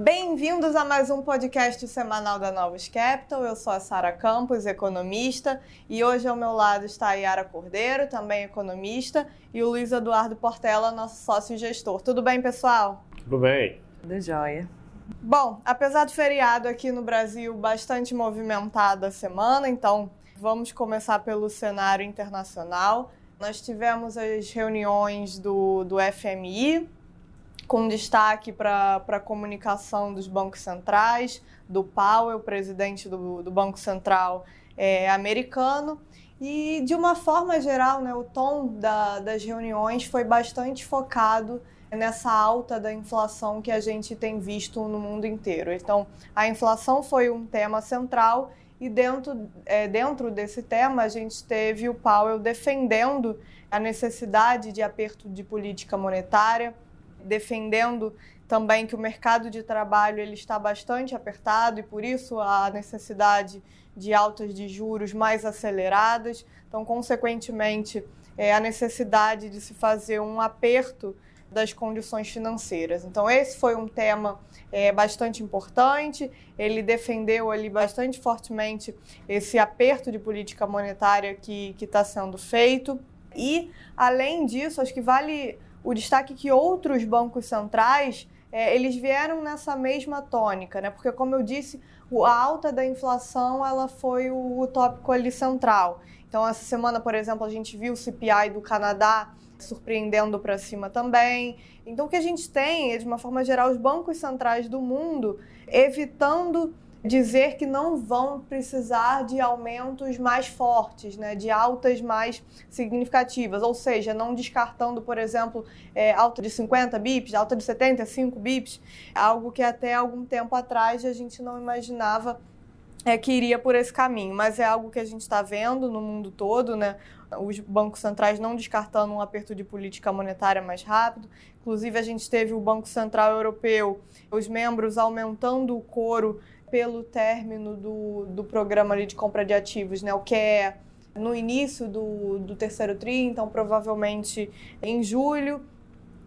Bem-vindos a mais um podcast semanal da Novos Capital. Eu sou a Sara Campos, economista, e hoje ao meu lado está a Yara Cordeiro, também economista, e o Luiz Eduardo Portela, nosso sócio gestor. Tudo bem, pessoal? Tudo bem. Tudo jóia. Bom, apesar do feriado aqui no Brasil bastante movimentado a semana, então vamos começar pelo cenário internacional. Nós tivemos as reuniões do, do FMI, com destaque para a comunicação dos bancos centrais, do Powell, presidente do, do Banco Central é, americano. E, de uma forma geral, né, o tom da, das reuniões foi bastante focado nessa alta da inflação que a gente tem visto no mundo inteiro. Então, a inflação foi um tema central e dentro, é, dentro desse tema, a gente teve o Powell defendendo a necessidade de aperto de política monetária, defendendo também que o mercado de trabalho ele está bastante apertado e por isso a necessidade de altas de juros mais aceleradas. Então, consequentemente, é, a necessidade de se fazer um aperto das condições financeiras. Então, esse foi um tema é, bastante importante. Ele defendeu ali bastante fortemente esse aperto de política monetária que está sendo feito. E, além disso, acho que vale o destaque que outros bancos centrais é, eles vieram nessa mesma tônica, né? Porque, como eu disse, a alta da inflação ela foi o, o tópico ali central. Então, essa semana, por exemplo, a gente viu o CPI do Canadá surpreendendo para cima também. Então, o que a gente tem é, de uma forma geral, os bancos centrais do mundo evitando dizer que não vão precisar de aumentos mais fortes, né, de altas mais significativas, ou seja, não descartando, por exemplo, é, alta de 50 bips, alta de 75 bips, algo que até algum tempo atrás a gente não imaginava é, que iria por esse caminho, mas é algo que a gente está vendo no mundo todo, né? Os bancos centrais não descartando um aperto de política monetária mais rápido. Inclusive, a gente teve o Banco Central Europeu, os membros aumentando o coro pelo término do, do programa de compra de ativos, né? O que é no início do, do terceiro tri, então provavelmente em julho.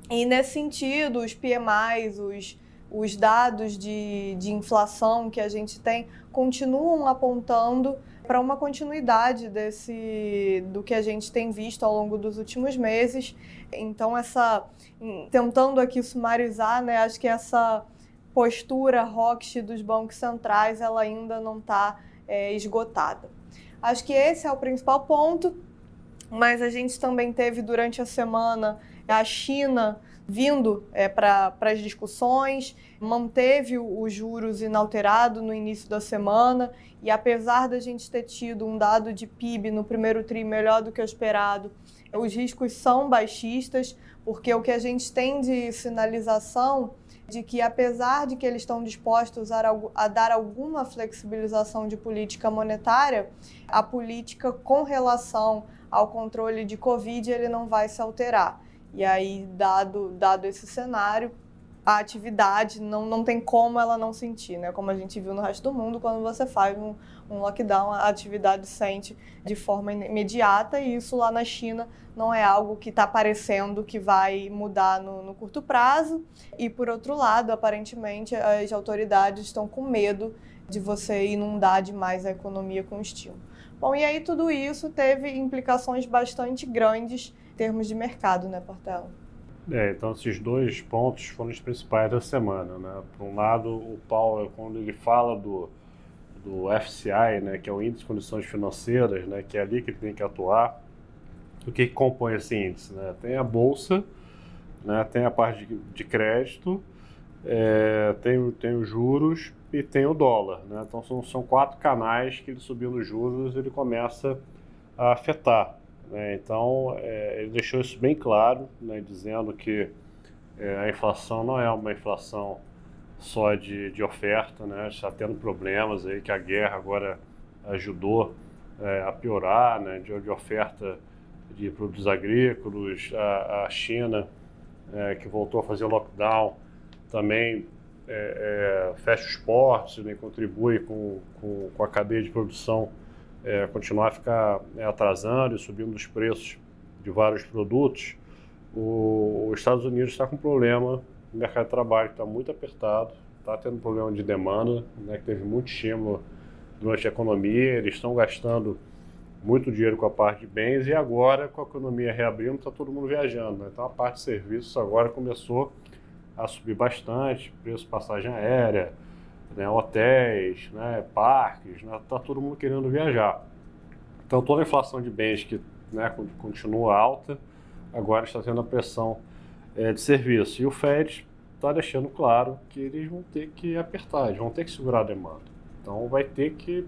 E nesse sentido, os PMIs, os os dados de, de inflação que a gente tem continuam apontando para uma continuidade desse do que a gente tem visto ao longo dos últimos meses. Então essa tentando aqui sumarizar, né, acho que essa postura hawkish dos bancos centrais ela ainda não está é, esgotada. Acho que esse é o principal ponto, mas a gente também teve durante a semana a China vindo é, para as discussões, manteve os juros inalterado no início da semana e apesar da gente ter tido um dado de PIB no primeiro tri melhor do que o esperado, os riscos são baixistas, porque o que a gente tem de sinalização de que apesar de que eles estão dispostos a, dar alguma flexibilização de política monetária, a política com relação ao controle de Covid ele não vai se alterar. E aí, dado, dado esse cenário, a atividade não, não tem como ela não sentir, né? Como a gente viu no resto do mundo, quando você faz um, um lockdown, a atividade sente de forma imediata e isso lá na China não é algo que está parecendo que vai mudar no, no curto prazo. E por outro lado, aparentemente, as autoridades estão com medo de você inundar demais a economia com estímulo. Bom, e aí tudo isso teve implicações bastante grandes termos de mercado, né, Portela? É, então esses dois pontos foram os principais da semana, né? Por um lado, o Paulo, quando ele fala do, do FCI, né, que é o Índice de Condições Financeiras, né, que é ali que ele tem que atuar, o que, que compõe esse índice? Né? Tem a bolsa, né, tem a parte de, de crédito, é, tem, tem os juros e tem o dólar. Né? Então são, são quatro canais que ele subindo os juros ele começa a afetar. Né? Então, é, ele deixou isso bem claro, né, dizendo que é, a inflação não é uma inflação só de, de oferta, né? está tendo problemas aí que a guerra agora ajudou é, a piorar, né? de, de oferta de produtos agrícolas, a, a China é, que voltou a fazer lockdown também é, é, fecha os portos, né? contribui com, com, com a cadeia de produção é, continuar a ficar é, atrasando e subindo os preços de vários produtos, o, os Estados Unidos está com problema, o mercado de trabalho está muito apertado, está tendo problema de demanda, né, que teve muito estímulo durante a economia, eles estão gastando muito dinheiro com a parte de bens e agora, com a economia reabrindo, está todo mundo viajando. Né? Então a parte de serviços agora começou a subir bastante, preço de passagem aérea, né, hotéis, né, parques, né, tá todo mundo querendo viajar. Então toda a inflação de bens que né, continua alta, agora está tendo a pressão é, de serviço. E o Fed está deixando claro que eles vão ter que apertar, eles vão ter que segurar a demanda. Então vai ter que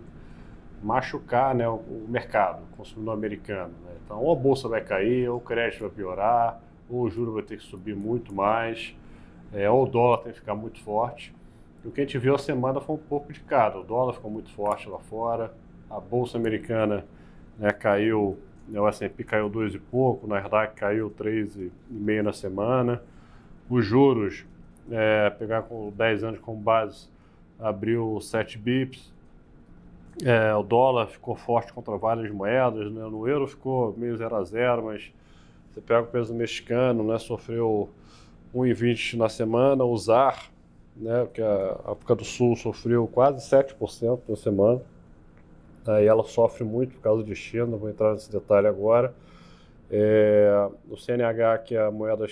machucar né, o, mercado, o consumidor americano. Né? Então ou a bolsa vai cair, ou o crédito vai piorar, ou o juro vai ter que subir muito mais, é, ou o dólar tem que ficar muito forte. O que a gente viu a semana foi um pouco de cada. O dólar ficou muito forte lá fora, a bolsa americana né, caiu, né, o S&P caiu dois e pouco, o Nasdaq caiu três e meio na semana. Os juros, é, pegar com 10 anos como base, abriu 7 bips. É, o dólar ficou forte contra várias moedas, né? no euro ficou meio 0 a 0, mas você pega o peso mexicano, né? sofreu 1,20 na semana, o ZAR, né? que a África do Sul sofreu quase 7% na semana. Aí ela sofre muito por causa de China, vou entrar nesse detalhe agora. É, o CNH, que é a moeda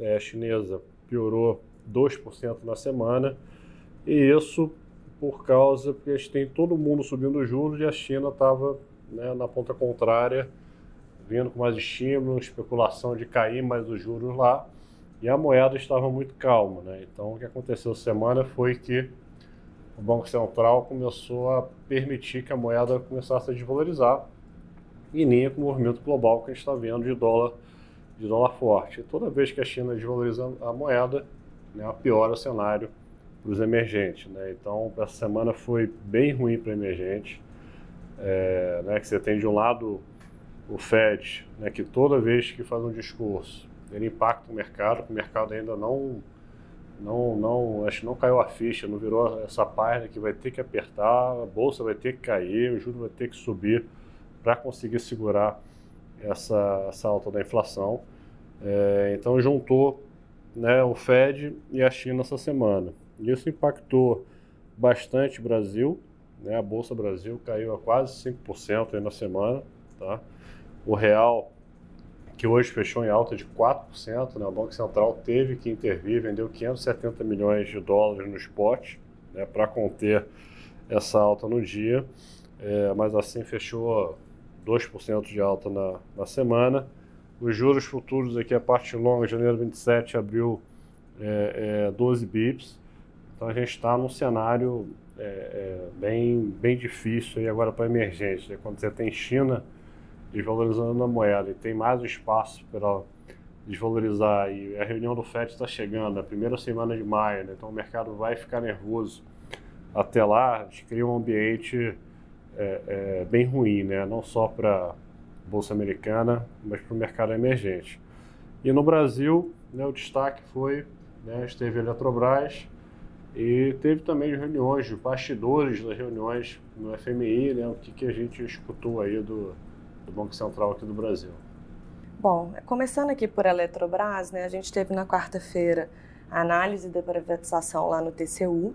é, chinesa, piorou 2% na semana. E isso por causa que a gente tem todo mundo subindo os juros e a China estava né, na ponta contrária, vindo com mais estímulo, especulação de cair mais os juros lá. E a moeda estava muito calma. Né? Então o que aconteceu semana foi que o Banco Central começou a permitir que a moeda começasse a desvalorizar, em linha com o movimento global que a gente está vendo de dólar, de dólar forte. E toda vez que a China desvaloriza a moeda, né, piora o cenário para os emergentes. Né? Então, essa semana foi bem ruim para emergente. É, né, que você tem de um lado o Fed, né, que toda vez que faz um discurso, ele impacta o mercado, o mercado ainda não não, não, acho que não caiu a ficha, não virou essa página que vai ter que apertar, a bolsa vai ter que cair, o juro vai ter que subir para conseguir segurar essa, essa alta da inflação. É, então juntou né, o Fed e a China essa semana. Isso impactou bastante o Brasil, né, a Bolsa Brasil caiu a quase 5% aí na semana. Tá? O real que hoje fechou em alta de 4%. Né? O Banco Central teve que intervir, vendeu 570 milhões de dólares no spot né, para conter essa alta no dia, é, mas assim fechou 2% de alta na, na semana. Os juros futuros aqui, a parte longa, janeiro 27, abriu é, é, 12 bips. Então a gente está num cenário é, é, bem, bem difícil aí agora para emergência. Quando você tem China desvalorizando a moeda e tem mais espaço para desvalorizar e a reunião do FED está chegando, a primeira semana de maio, né? então o mercado vai ficar nervoso. Até lá, cria um ambiente é, é, bem ruim, né? não só para a Bolsa Americana, mas para o mercado emergente. E no Brasil, né, o destaque foi, né, esteve a Eletrobras e teve também reuniões, bastidores das reuniões no FMI, né, o que, que a gente escutou aí do, do Banco Central aqui do Brasil. Bom, começando aqui por Eletrobras, né, a gente teve na quarta-feira a análise da privatização lá no TCU,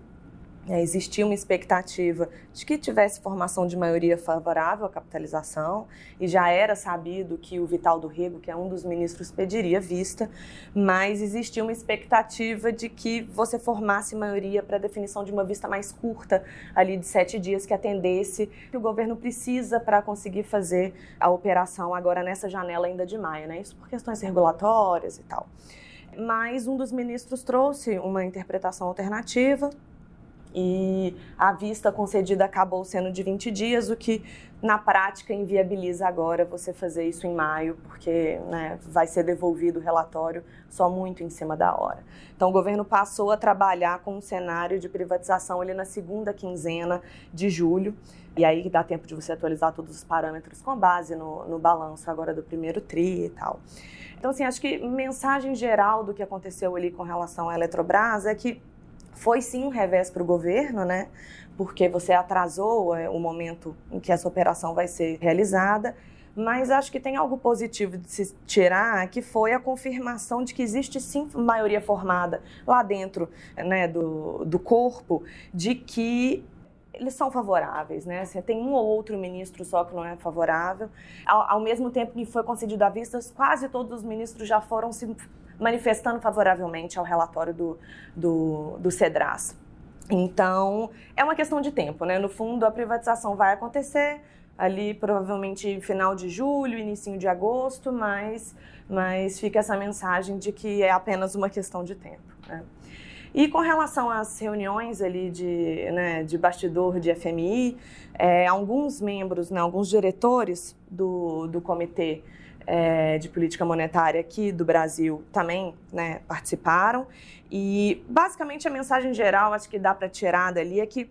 é, existia uma expectativa de que tivesse formação de maioria favorável à capitalização e já era sabido que o Vital do Rego, que é um dos ministros, pediria vista, mas existia uma expectativa de que você formasse maioria para a definição de uma vista mais curta, ali de sete dias, que atendesse que o governo precisa para conseguir fazer a operação agora nessa janela ainda de maio, né? Isso por questões regulatórias e tal. Mas um dos ministros trouxe uma interpretação alternativa e a vista concedida acabou sendo de 20 dias, o que na prática inviabiliza agora você fazer isso em maio, porque né, vai ser devolvido o relatório só muito em cima da hora. Então o governo passou a trabalhar com um cenário de privatização ali na segunda quinzena de julho, e aí dá tempo de você atualizar todos os parâmetros com base no, no balanço agora do primeiro TRI e tal. Então, assim, acho que mensagem geral do que aconteceu ali com relação à Eletrobras é que foi sim um revés para o governo, né? Porque você atrasou é, o momento em que essa operação vai ser realizada, Mas acho que tem algo positivo de se tirar, que foi a confirmação de que existe sim maioria formada lá dentro né, do, do corpo, de que eles são favoráveis, né? Você tem um ou outro ministro só que não é favorável. Ao, ao mesmo tempo que foi concedido a vistas, quase todos os ministros já foram se manifestando favoravelmente ao relatório do, do, do CEDRAS. Então, é uma questão de tempo, né? No fundo, a privatização vai acontecer ali provavelmente final de julho, início de agosto, mas, mas fica essa mensagem de que é apenas uma questão de tempo. Né? E com relação às reuniões ali de, né, de bastidor de FMI, é, alguns membros, né, alguns diretores do, do comitê é, de política monetária aqui do Brasil também né, participaram. E basicamente a mensagem geral, acho que dá para tirar dali, é que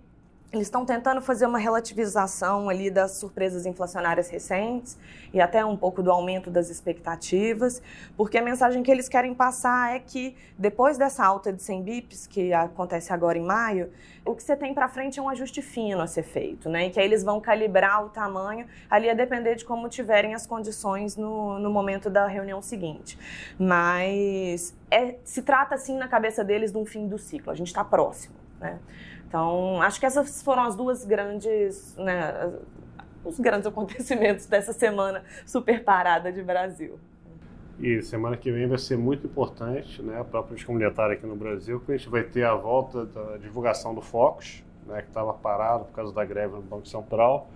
eles estão tentando fazer uma relativização ali das surpresas inflacionárias recentes e até um pouco do aumento das expectativas, porque a mensagem que eles querem passar é que depois dessa alta de 100 bips que acontece agora em maio, o que você tem para frente é um ajuste fino a ser feito, né? E que aí eles vão calibrar o tamanho ali a depender de como tiverem as condições no, no momento da reunião seguinte. Mas é, se trata assim na cabeça deles de um fim do ciclo. A gente está próximo, né? Então, acho que essas foram as duas grandes, né, os grandes acontecimentos dessa semana super parada de Brasil. E semana que vem vai ser muito importante, né, para a política monetária aqui no Brasil, que a gente vai ter a volta da divulgação do Focus, né, que estava parado por causa da greve no Banco Central.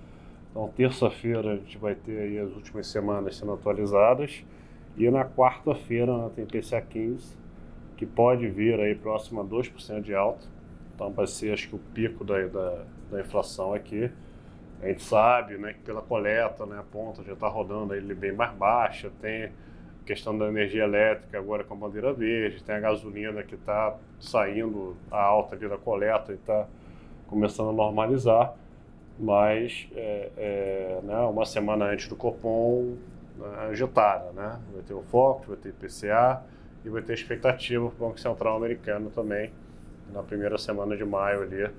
Então, terça-feira a gente vai ter aí as últimas semanas sendo atualizadas. E na quarta-feira tem PCA 15, que pode vir aí próximo a 2% de alta. Então vai ser acho que o pico da, da, da inflação aqui. A gente sabe né, que pela coleta né, a ponta já está rodando ele bem mais baixa, tem questão da energia elétrica agora com a bandeira verde, tem a gasolina que está saindo a alta ali da coleta e está começando a normalizar, mas é, é, né, uma semana antes do Copom né, agitada, né? vai ter o FOC, vai ter IPCA e vai ter expectativa para o Banco Central americano também na primeira semana de maio ali,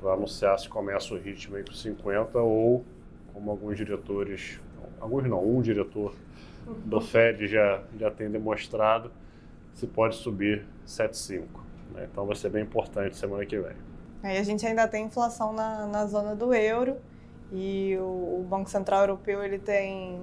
vai anunciar se começa o ritmo aí com 50 ou, como alguns diretores, alguns não, um diretor do Fed já, já tem demonstrado, se pode subir 7,5. Né? Então vai ser bem importante semana que vem. Aí a gente ainda tem inflação na, na zona do euro e o, o Banco Central Europeu ele tem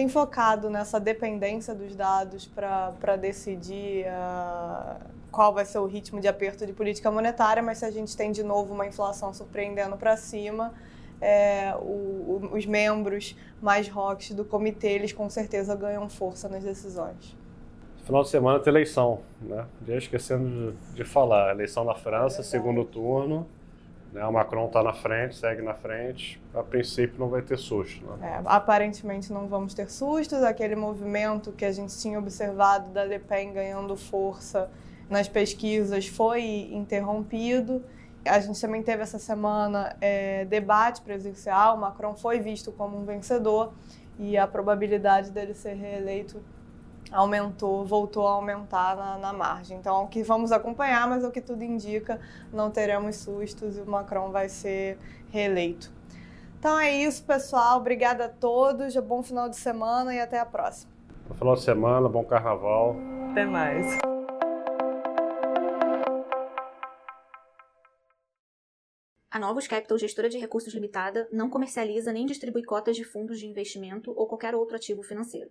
tem focado nessa dependência dos dados para decidir uh, qual vai ser o ritmo de aperto de política monetária, mas se a gente tem de novo uma inflação surpreendendo para cima, é, o, o, os membros mais rocks do comitê, eles com certeza ganham força nas decisões. Final de semana tem eleição, né? Já esquecendo de, de falar, eleição na França, é segundo turno. Né? O Macron está na frente, segue na frente. A princípio não vai ter susto. Né? É, aparentemente não vamos ter sustos. Aquele movimento que a gente tinha observado da Le Pen ganhando força nas pesquisas foi interrompido. A gente também teve essa semana é, debate presidencial. O Macron foi visto como um vencedor e a probabilidade dele ser reeleito aumentou, voltou a aumentar na, na, margem. Então, o que vamos acompanhar, mas o que tudo indica, não teremos sustos e o Macron vai ser reeleito. Então é isso, pessoal. Obrigada a todos. Bom final de semana e até a próxima. Bom final de semana, bom carnaval. Até mais. A Novos Capital, gestora de recursos limitada, não comercializa nem distribui cotas de fundos de investimento ou qualquer outro ativo financeiro.